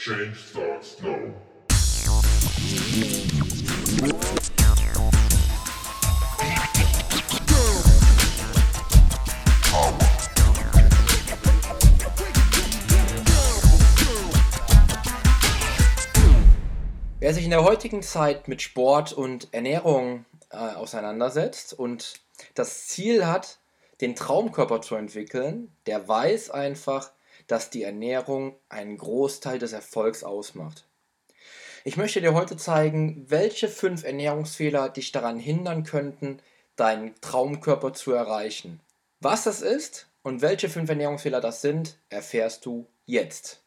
Change starts now. Wer sich in der heutigen Zeit mit Sport und Ernährung äh, auseinandersetzt und das Ziel hat, den Traumkörper zu entwickeln, der weiß einfach, dass die Ernährung einen Großteil des Erfolgs ausmacht. Ich möchte dir heute zeigen, welche fünf Ernährungsfehler dich daran hindern könnten, deinen Traumkörper zu erreichen. Was das ist und welche fünf Ernährungsfehler das sind, erfährst du jetzt.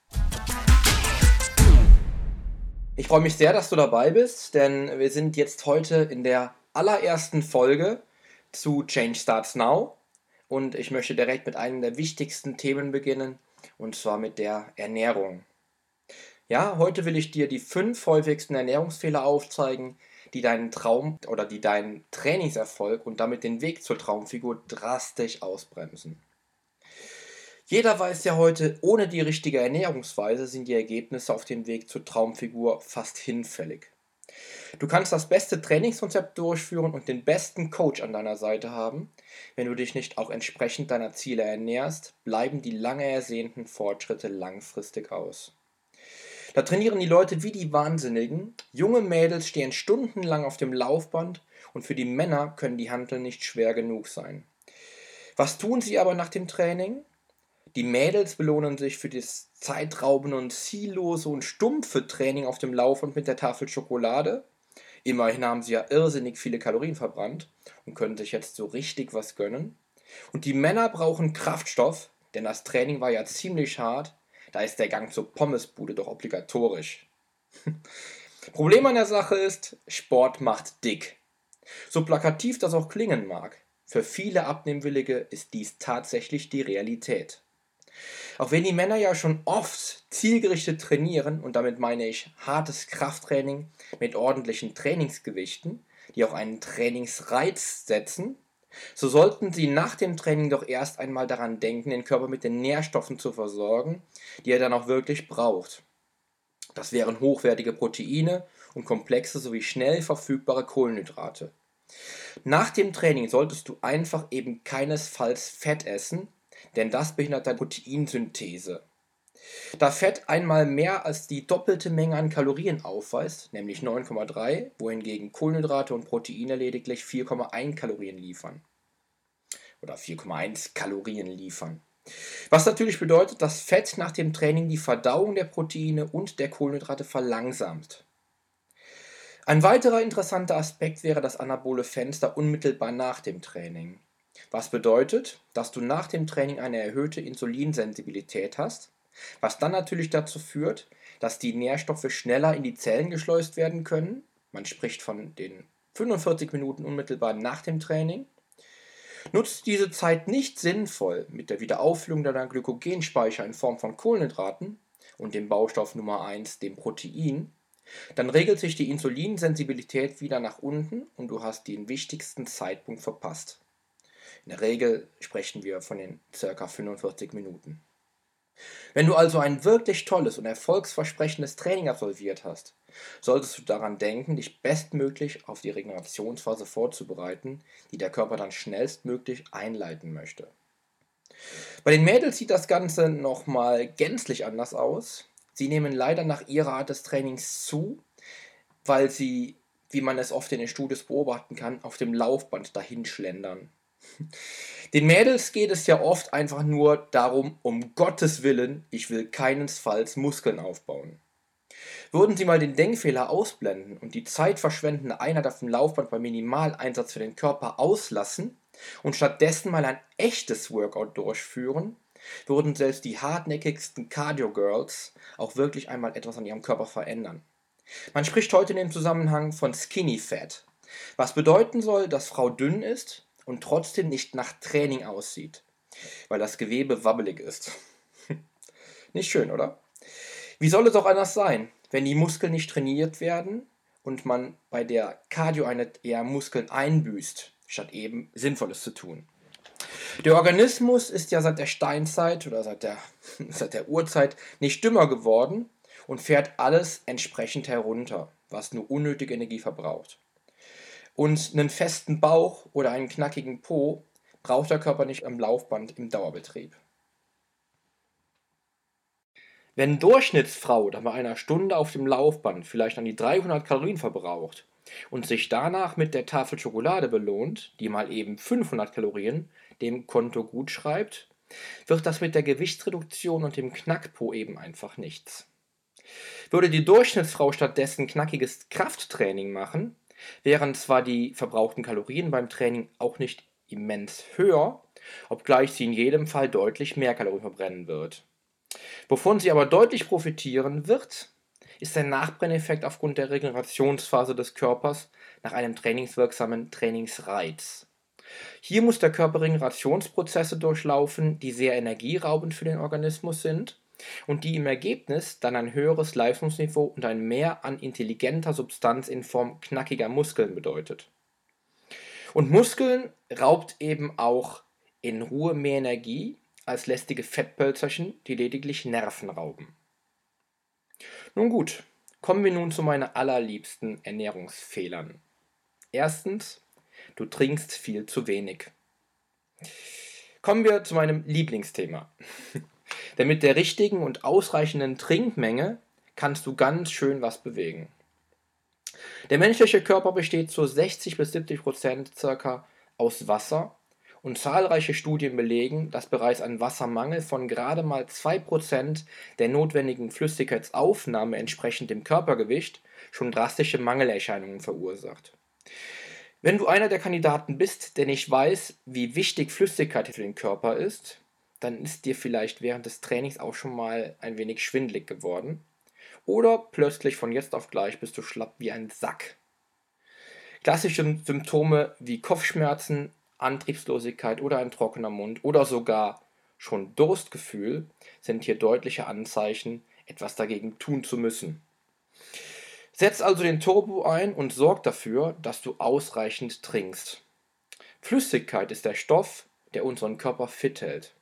Ich freue mich sehr, dass du dabei bist, denn wir sind jetzt heute in der allerersten Folge zu Change Starts Now und ich möchte direkt mit einem der wichtigsten Themen beginnen und zwar mit der Ernährung. Ja, heute will ich dir die fünf häufigsten Ernährungsfehler aufzeigen, die deinen Traum oder die deinen Trainingserfolg und damit den Weg zur Traumfigur drastisch ausbremsen. Jeder weiß ja heute, ohne die richtige Ernährungsweise sind die Ergebnisse auf dem Weg zur Traumfigur fast hinfällig. Du kannst das beste Trainingskonzept durchführen und den besten Coach an deiner Seite haben. Wenn du dich nicht auch entsprechend deiner Ziele ernährst, bleiben die lange ersehnten Fortschritte langfristig aus. Da trainieren die Leute wie die Wahnsinnigen. Junge Mädels stehen stundenlang auf dem Laufband und für die Männer können die Hanteln nicht schwer genug sein. Was tun sie aber nach dem Training? Die Mädels belohnen sich für das zeitraubende und ziellose und stumpfe Training auf dem Laufband mit der Tafel Schokolade. Immerhin haben sie ja irrsinnig viele Kalorien verbrannt und können sich jetzt so richtig was gönnen. Und die Männer brauchen Kraftstoff, denn das Training war ja ziemlich hart. Da ist der Gang zur Pommesbude doch obligatorisch. Problem an der Sache ist, Sport macht dick. So plakativ das auch klingen mag. Für viele Abnehmwillige ist dies tatsächlich die Realität. Auch wenn die Männer ja schon oft zielgerichtet trainieren, und damit meine ich hartes Krafttraining mit ordentlichen Trainingsgewichten, die auch einen Trainingsreiz setzen, so sollten sie nach dem Training doch erst einmal daran denken, den Körper mit den Nährstoffen zu versorgen, die er dann auch wirklich braucht. Das wären hochwertige Proteine und komplexe sowie schnell verfügbare Kohlenhydrate. Nach dem Training solltest du einfach eben keinesfalls Fett essen, denn das behindert deine Proteinsynthese. Da Fett einmal mehr als die doppelte Menge an Kalorien aufweist, nämlich 9,3, wohingegen Kohlenhydrate und Proteine lediglich 4,1 Kalorien liefern. Oder 4,1 Kalorien liefern. Was natürlich bedeutet, dass Fett nach dem Training die Verdauung der Proteine und der Kohlenhydrate verlangsamt. Ein weiterer interessanter Aspekt wäre das anabole Fenster unmittelbar nach dem Training. Was bedeutet, dass du nach dem Training eine erhöhte Insulinsensibilität hast, was dann natürlich dazu führt, dass die Nährstoffe schneller in die Zellen geschleust werden können. Man spricht von den 45 Minuten unmittelbar nach dem Training. Nutzt diese Zeit nicht sinnvoll mit der Wiederauffüllung deiner Glykogenspeicher in Form von Kohlenhydraten und dem Baustoff Nummer 1, dem Protein, dann regelt sich die Insulinsensibilität wieder nach unten und du hast den wichtigsten Zeitpunkt verpasst. In der Regel sprechen wir von den ca. 45 Minuten. Wenn du also ein wirklich tolles und erfolgsversprechendes Training absolviert hast, solltest du daran denken, dich bestmöglich auf die Regenerationsphase vorzubereiten, die der Körper dann schnellstmöglich einleiten möchte. Bei den Mädels sieht das Ganze nochmal gänzlich anders aus. Sie nehmen leider nach ihrer Art des Trainings zu, weil sie, wie man es oft in den Studios beobachten kann, auf dem Laufband dahinschlendern. Den Mädels geht es ja oft einfach nur darum, um Gottes Willen, ich will keinesfalls Muskeln aufbauen. Würden Sie mal den Denkfehler ausblenden und die zeitverschwendende Einheit auf dem Laufband beim Minimaleinsatz für den Körper auslassen und stattdessen mal ein echtes Workout durchführen, würden selbst die hartnäckigsten Cardio-Girls auch wirklich einmal etwas an ihrem Körper verändern. Man spricht heute in dem Zusammenhang von Skinny Fat, was bedeuten soll, dass Frau dünn ist, und trotzdem nicht nach Training aussieht, weil das Gewebe wabbelig ist. nicht schön, oder? Wie soll es auch anders sein, wenn die Muskeln nicht trainiert werden und man bei der Cardio-Einheit eher Muskeln einbüßt, statt eben Sinnvolles zu tun? Der Organismus ist ja seit der Steinzeit oder seit der, seit der Urzeit nicht dümmer geworden und fährt alles entsprechend herunter, was nur unnötige Energie verbraucht. Und einen festen Bauch oder einen knackigen Po braucht der Körper nicht am Laufband im Dauerbetrieb. Wenn Durchschnittsfrau dann bei einer Stunde auf dem Laufband vielleicht an die 300 Kalorien verbraucht und sich danach mit der Tafel Schokolade belohnt, die mal eben 500 Kalorien dem Konto gut schreibt, wird das mit der Gewichtsreduktion und dem Knackpo eben einfach nichts. Würde die Durchschnittsfrau stattdessen knackiges Krafttraining machen, wären zwar die verbrauchten Kalorien beim Training auch nicht immens höher, obgleich sie in jedem Fall deutlich mehr Kalorien verbrennen wird. Wovon sie aber deutlich profitieren wird, ist der Nachbrenneffekt aufgrund der Regenerationsphase des Körpers nach einem trainingswirksamen Trainingsreiz. Hier muss der Körper Regenerationsprozesse durchlaufen, die sehr energieraubend für den Organismus sind und die im Ergebnis dann ein höheres Leistungsniveau und ein Mehr an intelligenter Substanz in Form knackiger Muskeln bedeutet. Und Muskeln raubt eben auch in Ruhe mehr Energie als lästige Fettpölzerchen, die lediglich Nerven rauben. Nun gut, kommen wir nun zu meinen allerliebsten Ernährungsfehlern. Erstens, du trinkst viel zu wenig. Kommen wir zu meinem Lieblingsthema. Denn mit der richtigen und ausreichenden Trinkmenge kannst du ganz schön was bewegen. Der menschliche Körper besteht zu 60 bis 70 Prozent circa aus Wasser und zahlreiche Studien belegen, dass bereits ein Wassermangel von gerade mal 2% der notwendigen Flüssigkeitsaufnahme entsprechend dem Körpergewicht schon drastische Mangelerscheinungen verursacht. Wenn du einer der Kandidaten bist, der nicht weiß, wie wichtig Flüssigkeit für den Körper ist, dann ist dir vielleicht während des Trainings auch schon mal ein wenig schwindlig geworden. Oder plötzlich von jetzt auf gleich bist du schlapp wie ein Sack. Klassische Symptome wie Kopfschmerzen, Antriebslosigkeit oder ein trockener Mund oder sogar schon Durstgefühl sind hier deutliche Anzeichen, etwas dagegen tun zu müssen. Setz also den Turbo ein und sorg dafür, dass du ausreichend trinkst. Flüssigkeit ist der Stoff, der unseren Körper fit hält.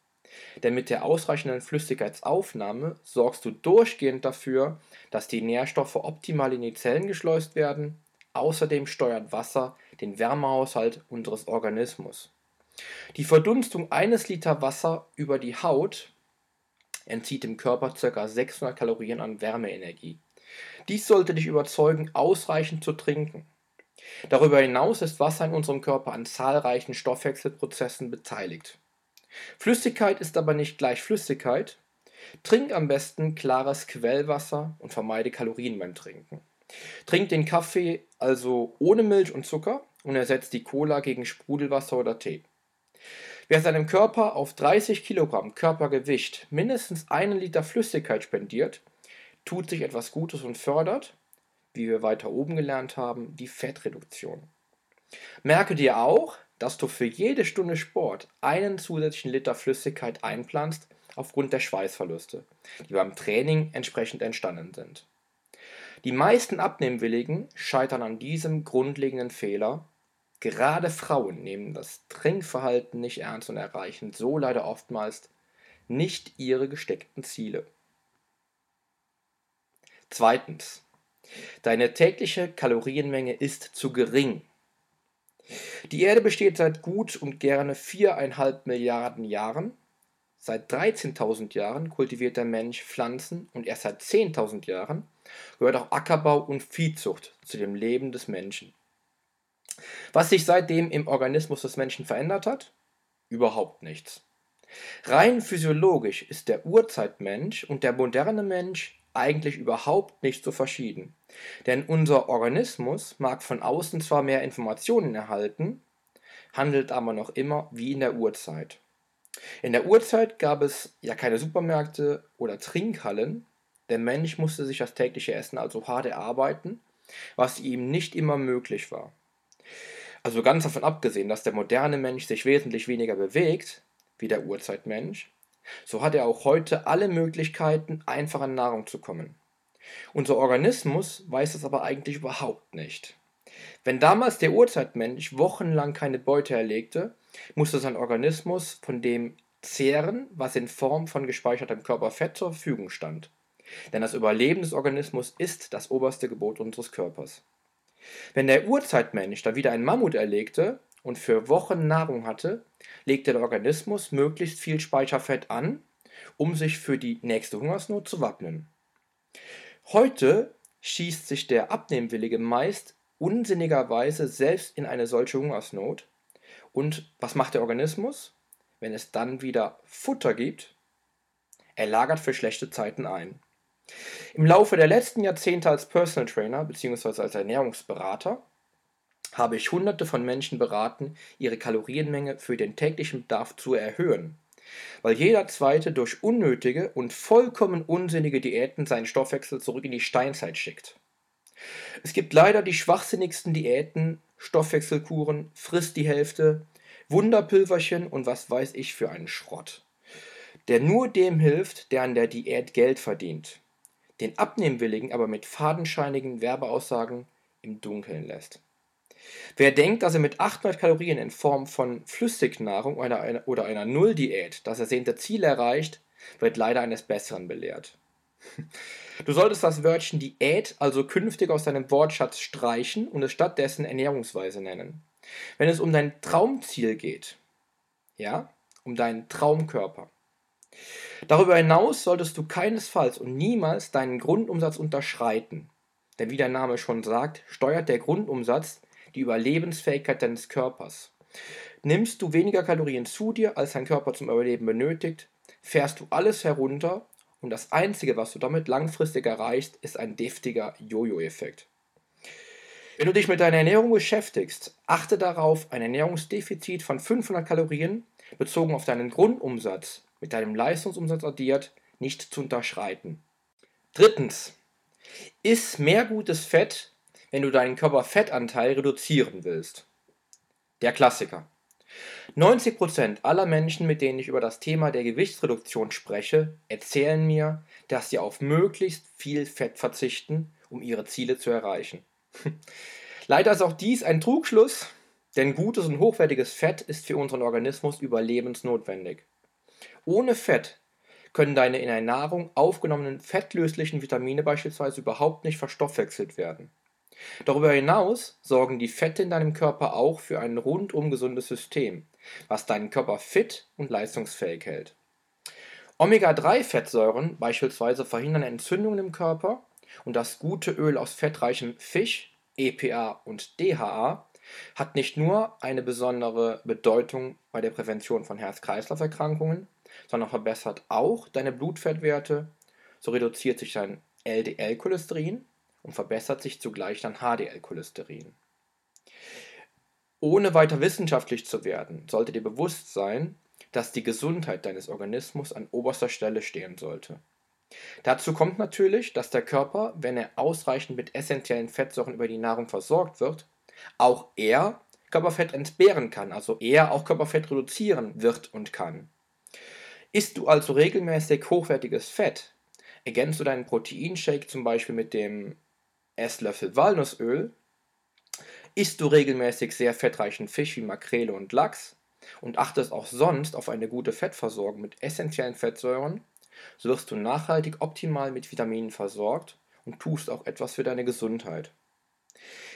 Denn mit der ausreichenden Flüssigkeitsaufnahme sorgst du durchgehend dafür, dass die Nährstoffe optimal in die Zellen geschleust werden Außerdem steuert Wasser den Wärmehaushalt unseres Organismus. Die Verdunstung eines Liter Wasser über die Haut entzieht dem Körper ca. 600 Kalorien an Wärmeenergie. Dies sollte dich überzeugen, ausreichend zu trinken. Darüber hinaus ist Wasser in unserem Körper an zahlreichen Stoffwechselprozessen beteiligt. Flüssigkeit ist aber nicht gleich Flüssigkeit. Trink am besten klares Quellwasser und vermeide Kalorien beim Trinken. Trink den Kaffee also ohne Milch und Zucker und ersetzt die Cola gegen Sprudelwasser oder Tee. Wer seinem Körper auf 30 Kilogramm Körpergewicht mindestens einen Liter Flüssigkeit spendiert, tut sich etwas Gutes und fördert, wie wir weiter oben gelernt haben, die Fettreduktion. Merke dir auch, dass du für jede Stunde Sport einen zusätzlichen Liter Flüssigkeit einplanst aufgrund der Schweißverluste, die beim Training entsprechend entstanden sind. Die meisten Abnehmwilligen scheitern an diesem grundlegenden Fehler. Gerade Frauen nehmen das Trinkverhalten nicht ernst und erreichen so leider oftmals nicht ihre gesteckten Ziele. Zweitens. Deine tägliche Kalorienmenge ist zu gering. Die Erde besteht seit gut und gerne viereinhalb Milliarden Jahren Seit 13.000 Jahren kultiviert der Mensch Pflanzen und erst seit 10.000 Jahren gehört auch Ackerbau und Viehzucht zu dem Leben des Menschen. Was sich seitdem im Organismus des Menschen verändert hat? Überhaupt nichts. Rein physiologisch ist der Urzeitmensch und der moderne Mensch eigentlich überhaupt nicht so verschieden. Denn unser Organismus mag von außen zwar mehr Informationen erhalten, handelt aber noch immer wie in der Urzeit. In der Urzeit gab es ja keine Supermärkte oder Trinkhallen. Der Mensch musste sich das tägliche Essen also hart erarbeiten, was ihm nicht immer möglich war. Also ganz davon abgesehen, dass der moderne Mensch sich wesentlich weniger bewegt, wie der Urzeitmensch, so hat er auch heute alle Möglichkeiten, einfach an Nahrung zu kommen. Unser Organismus weiß es aber eigentlich überhaupt nicht. Wenn damals der Urzeitmensch wochenlang keine Beute erlegte, musste sein Organismus von dem zehren, was in Form von gespeichertem Körperfett zur Verfügung stand. Denn das Überleben des Organismus ist das oberste Gebot unseres Körpers. Wenn der Urzeitmensch da wieder ein Mammut erlegte und für Wochen Nahrung hatte, legte der Organismus möglichst viel Speicherfett an, um sich für die nächste Hungersnot zu wappnen. Heute schießt sich der Abnehmwillige meist unsinnigerweise selbst in eine solche Hungersnot. Und was macht der Organismus? Wenn es dann wieder Futter gibt, er lagert für schlechte Zeiten ein. Im Laufe der letzten Jahrzehnte als Personal Trainer bzw. als Ernährungsberater habe ich hunderte von Menschen beraten, ihre Kalorienmenge für den täglichen Bedarf zu erhöhen, weil jeder zweite durch unnötige und vollkommen unsinnige Diäten seinen Stoffwechsel zurück in die Steinzeit schickt. Es gibt leider die schwachsinnigsten Diäten, Stoffwechselkuren, frisst die Hälfte, Wunderpülverchen und was weiß ich für einen Schrott, der nur dem hilft, der an der Diät Geld verdient, den Abnehmwilligen aber mit fadenscheinigen Werbeaussagen im Dunkeln lässt. Wer denkt, dass er mit 800 Kalorien in Form von Flüssignahrung oder einer, oder einer Nulldiät das ersehnte Ziel erreicht, wird leider eines Besseren belehrt. Du solltest das Wörtchen Diät also künftig aus deinem Wortschatz streichen und es stattdessen Ernährungsweise nennen. Wenn es um dein Traumziel geht, ja, um deinen Traumkörper. Darüber hinaus solltest du keinesfalls und niemals deinen Grundumsatz unterschreiten. Denn wie der Name schon sagt, steuert der Grundumsatz die Überlebensfähigkeit deines Körpers. Nimmst du weniger Kalorien zu dir, als dein Körper zum Überleben benötigt, fährst du alles herunter und das Einzige, was du damit langfristig erreichst, ist ein deftiger Jojo-Effekt. Wenn du dich mit deiner Ernährung beschäftigst, achte darauf, ein Ernährungsdefizit von 500 Kalorien bezogen auf deinen Grundumsatz mit deinem Leistungsumsatz addiert nicht zu unterschreiten. Drittens, iss mehr gutes Fett, wenn du deinen Körperfettanteil reduzieren willst. Der Klassiker. 90% aller Menschen, mit denen ich über das Thema der Gewichtsreduktion spreche, erzählen mir, dass sie auf möglichst viel Fett verzichten, um ihre Ziele zu erreichen. Leider ist auch dies ein Trugschluss, denn gutes und hochwertiges Fett ist für unseren Organismus überlebensnotwendig. Ohne Fett können deine in der Nahrung aufgenommenen fettlöslichen Vitamine beispielsweise überhaupt nicht verstoffwechselt werden. Darüber hinaus sorgen die Fette in deinem Körper auch für ein rundum gesundes System, was deinen Körper fit und leistungsfähig hält. Omega-3-Fettsäuren beispielsweise verhindern Entzündungen im Körper und das gute Öl aus fettreichem Fisch, EPA und DHA, hat nicht nur eine besondere Bedeutung bei der Prävention von Herz-Kreislauf-Erkrankungen, sondern verbessert auch deine Blutfettwerte, so reduziert sich dein LDL-Cholesterin und verbessert sich zugleich dein HDL-Cholesterin. Ohne weiter wissenschaftlich zu werden, sollte dir bewusst sein, dass die Gesundheit deines Organismus an oberster Stelle stehen sollte. Dazu kommt natürlich, dass der Körper, wenn er ausreichend mit essentiellen Fettsäuren über die Nahrung versorgt wird, auch er Körperfett entbehren kann, also er auch Körperfett reduzieren wird und kann. Isst du also regelmäßig hochwertiges Fett, ergänzt du deinen Proteinshake zum Beispiel mit dem Esslöffel Walnussöl, isst du regelmäßig sehr fettreichen Fisch wie Makrele und Lachs und achtest auch sonst auf eine gute Fettversorgung mit essentiellen Fettsäuren, so wirst du nachhaltig optimal mit Vitaminen versorgt und tust auch etwas für deine Gesundheit.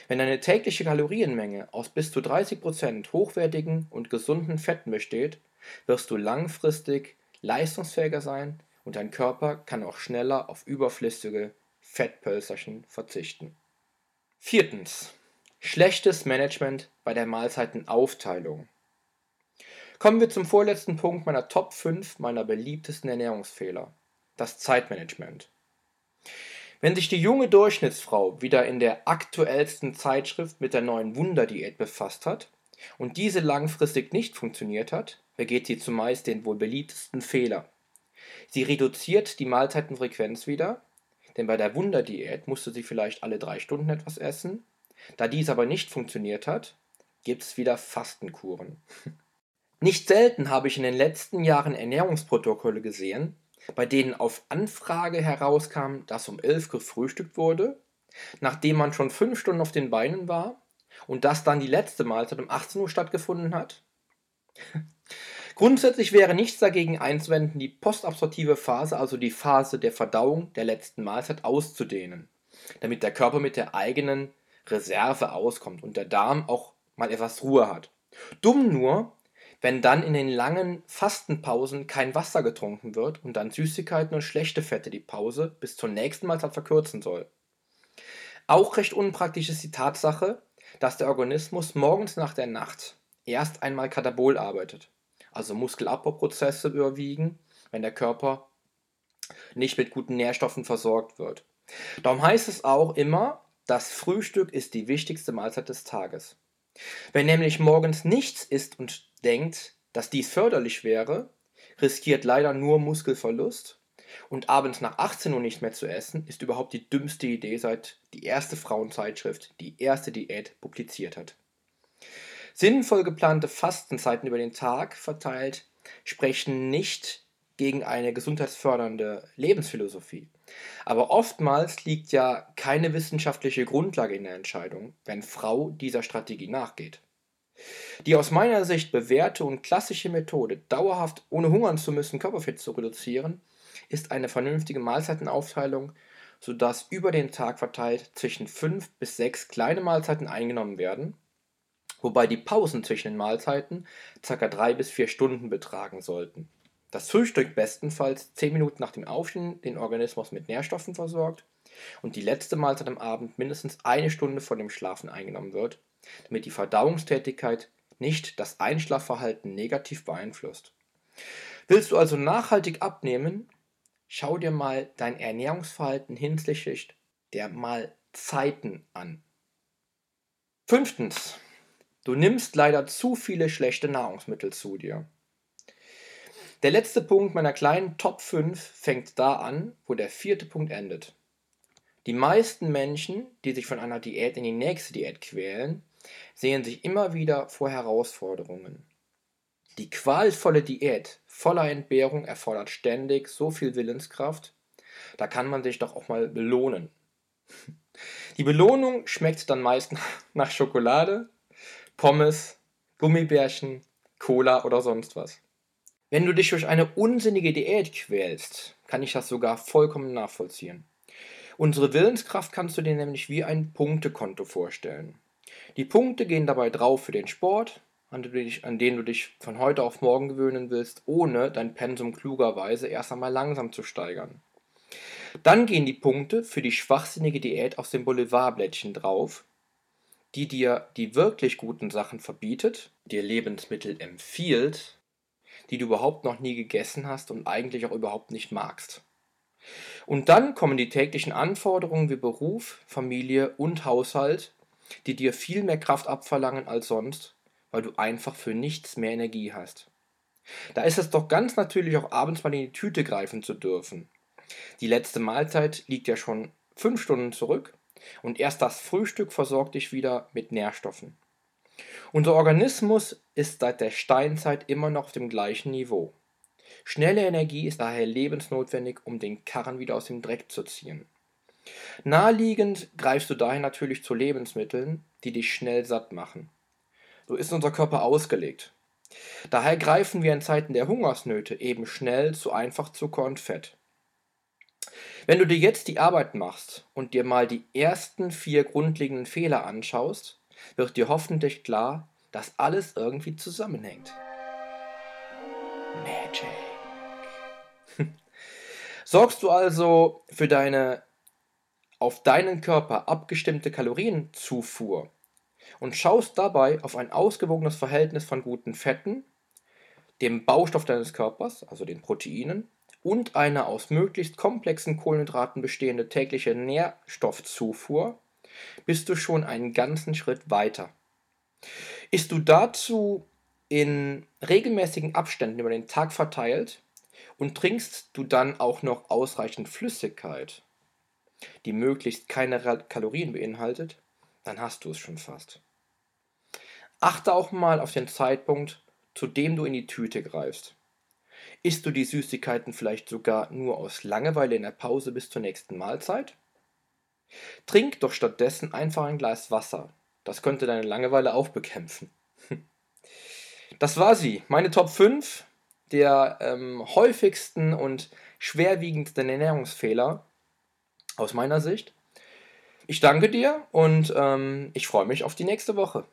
Wenn deine tägliche Kalorienmenge aus bis zu 30% hochwertigen und gesunden Fetten besteht, wirst du langfristig leistungsfähiger sein und dein Körper kann auch schneller auf überflüssige Fettpölzerchen verzichten. Viertens. Schlechtes Management bei der Mahlzeitenaufteilung. Kommen wir zum vorletzten Punkt meiner Top 5 meiner beliebtesten Ernährungsfehler. Das Zeitmanagement. Wenn sich die junge Durchschnittsfrau wieder in der aktuellsten Zeitschrift mit der neuen Wunderdiät befasst hat und diese langfristig nicht funktioniert hat, begeht sie zumeist den wohl beliebtesten Fehler. Sie reduziert die Mahlzeitenfrequenz wieder, denn bei der Wunderdiät musste sie vielleicht alle drei Stunden etwas essen. Da dies aber nicht funktioniert hat, gibt es wieder Fastenkuren. Nicht selten habe ich in den letzten Jahren Ernährungsprotokolle gesehen, bei denen auf Anfrage herauskam, dass um 11 gefrühstückt wurde, nachdem man schon 5 Stunden auf den Beinen war und dass dann die letzte Mahlzeit um 18 Uhr stattgefunden hat. Grundsätzlich wäre nichts dagegen einzuwenden, die postabsorptive Phase, also die Phase der Verdauung der letzten Mahlzeit, auszudehnen, damit der Körper mit der eigenen Reserve auskommt und der Darm auch mal etwas Ruhe hat. Dumm nur, wenn dann in den langen Fastenpausen kein Wasser getrunken wird und dann Süßigkeiten und schlechte Fette die Pause bis zur nächsten Mahlzeit verkürzen soll. Auch recht unpraktisch ist die Tatsache, dass der Organismus morgens nach der Nacht erst einmal Katabol arbeitet, also Muskelabbauprozesse überwiegen, wenn der Körper nicht mit guten Nährstoffen versorgt wird. Darum heißt es auch immer, das Frühstück ist die wichtigste Mahlzeit des Tages. Wer nämlich morgens nichts isst und denkt, dass dies förderlich wäre, riskiert leider nur Muskelverlust und abends nach 18 Uhr nicht mehr zu essen, ist überhaupt die dümmste Idee, seit die erste Frauenzeitschrift die erste Diät publiziert hat. Sinnvoll geplante Fastenzeiten über den Tag verteilt sprechen nicht gegen eine gesundheitsfördernde Lebensphilosophie. Aber oftmals liegt ja keine wissenschaftliche Grundlage in der Entscheidung, wenn Frau dieser Strategie nachgeht. Die aus meiner Sicht bewährte und klassische Methode, dauerhaft ohne hungern zu müssen Körperfett zu reduzieren, ist eine vernünftige Mahlzeitenaufteilung, sodass über den Tag verteilt zwischen fünf bis sechs kleine Mahlzeiten eingenommen werden, wobei die Pausen zwischen den Mahlzeiten ca. drei bis vier Stunden betragen sollten. Das Frühstück bestenfalls 10 Minuten nach dem Aufstehen den Organismus mit Nährstoffen versorgt und die letzte Mahlzeit am Abend mindestens eine Stunde vor dem Schlafen eingenommen wird, damit die Verdauungstätigkeit nicht das Einschlafverhalten negativ beeinflusst. Willst du also nachhaltig abnehmen, schau dir mal dein Ernährungsverhalten hinsichtlich der Mahlzeiten an. Fünftens, du nimmst leider zu viele schlechte Nahrungsmittel zu dir. Der letzte Punkt meiner kleinen Top 5 fängt da an, wo der vierte Punkt endet. Die meisten Menschen, die sich von einer Diät in die nächste Diät quälen, sehen sich immer wieder vor Herausforderungen. Die qualvolle Diät voller Entbehrung erfordert ständig so viel Willenskraft, da kann man sich doch auch mal belohnen. Die Belohnung schmeckt dann meist nach Schokolade, Pommes, Gummibärchen, Cola oder sonst was. Wenn du dich durch eine unsinnige Diät quälst, kann ich das sogar vollkommen nachvollziehen. Unsere Willenskraft kannst du dir nämlich wie ein Punktekonto vorstellen. Die Punkte gehen dabei drauf für den Sport, an den, du dich von heute auf morgen gewöhnen willst, ohne dein Pensum klugerweise erst einmal langsam zu steigern. Dann gehen die Punkte für die schwachsinnige Diät aus dem Boulevardblättchen drauf, die dir die wirklich guten Sachen verbietet, dir Lebensmittel empfiehlt, die du überhaupt noch nie gegessen hast und eigentlich auch überhaupt nicht magst. Und dann kommen die täglichen Anforderungen wie Beruf, Familie und Haushalt, die dir viel mehr Kraft abverlangen als sonst, weil du einfach für nichts mehr Energie hast. Da ist es doch ganz natürlich auch abends mal in die Tüte greifen zu dürfen. Die letzte Mahlzeit liegt ja schon fünf Stunden zurück und erst das Frühstück versorgt dich wieder mit Nährstoffen. Unser Organismus ist seit der Steinzeit immer noch auf dem gleichen Niveau. Schnelle Energie ist daher lebensnotwendig, um den Karren wieder aus dem Dreck zu ziehen. Naheliegend greifst du daher natürlich zu Lebensmitteln, die dich schnell satt machen. So ist unser Körper ausgelegt. Daher greifen wir in Zeiten der Hungersnöte eben schnell zu Einfachzucker und Fett. Wenn du dir jetzt die Arbeit machst und dir mal die ersten vier grundlegenden Fehler anschaust, wird dir hoffentlich klar, dass alles irgendwie zusammenhängt. Magic. Sorgst du also für deine auf deinen Körper abgestimmte Kalorienzufuhr und schaust dabei auf ein ausgewogenes Verhältnis von guten Fetten, dem Baustoff deines Körpers, also den Proteinen, und einer aus möglichst komplexen Kohlenhydraten bestehende tägliche Nährstoffzufuhr, bist du schon einen ganzen Schritt weiter. Ist du dazu in regelmäßigen Abständen über den Tag verteilt und trinkst du dann auch noch ausreichend Flüssigkeit, die möglichst keine Kalorien beinhaltet, dann hast du es schon fast. Achte auch mal auf den Zeitpunkt, zu dem du in die Tüte greifst. Isst du die Süßigkeiten vielleicht sogar nur aus Langeweile in der Pause bis zur nächsten Mahlzeit? Trink doch stattdessen einfach ein Glas Wasser. Das könnte deine Langeweile auch bekämpfen. das war sie. Meine Top 5 der ähm, häufigsten und schwerwiegendsten Ernährungsfehler aus meiner Sicht. Ich danke dir und ähm, ich freue mich auf die nächste Woche.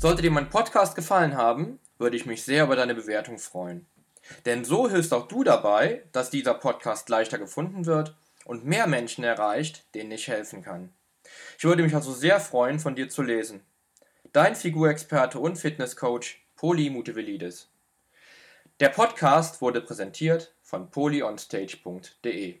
Sollte dir mein Podcast gefallen haben, würde ich mich sehr über deine Bewertung freuen. Denn so hilfst auch du dabei, dass dieser Podcast leichter gefunden wird und mehr Menschen erreicht, denen ich helfen kann. Ich würde mich also sehr freuen, von dir zu lesen. Dein Figurexperte und Fitnesscoach Poli Mutevelidis. Der Podcast wurde präsentiert von polyonstage.de.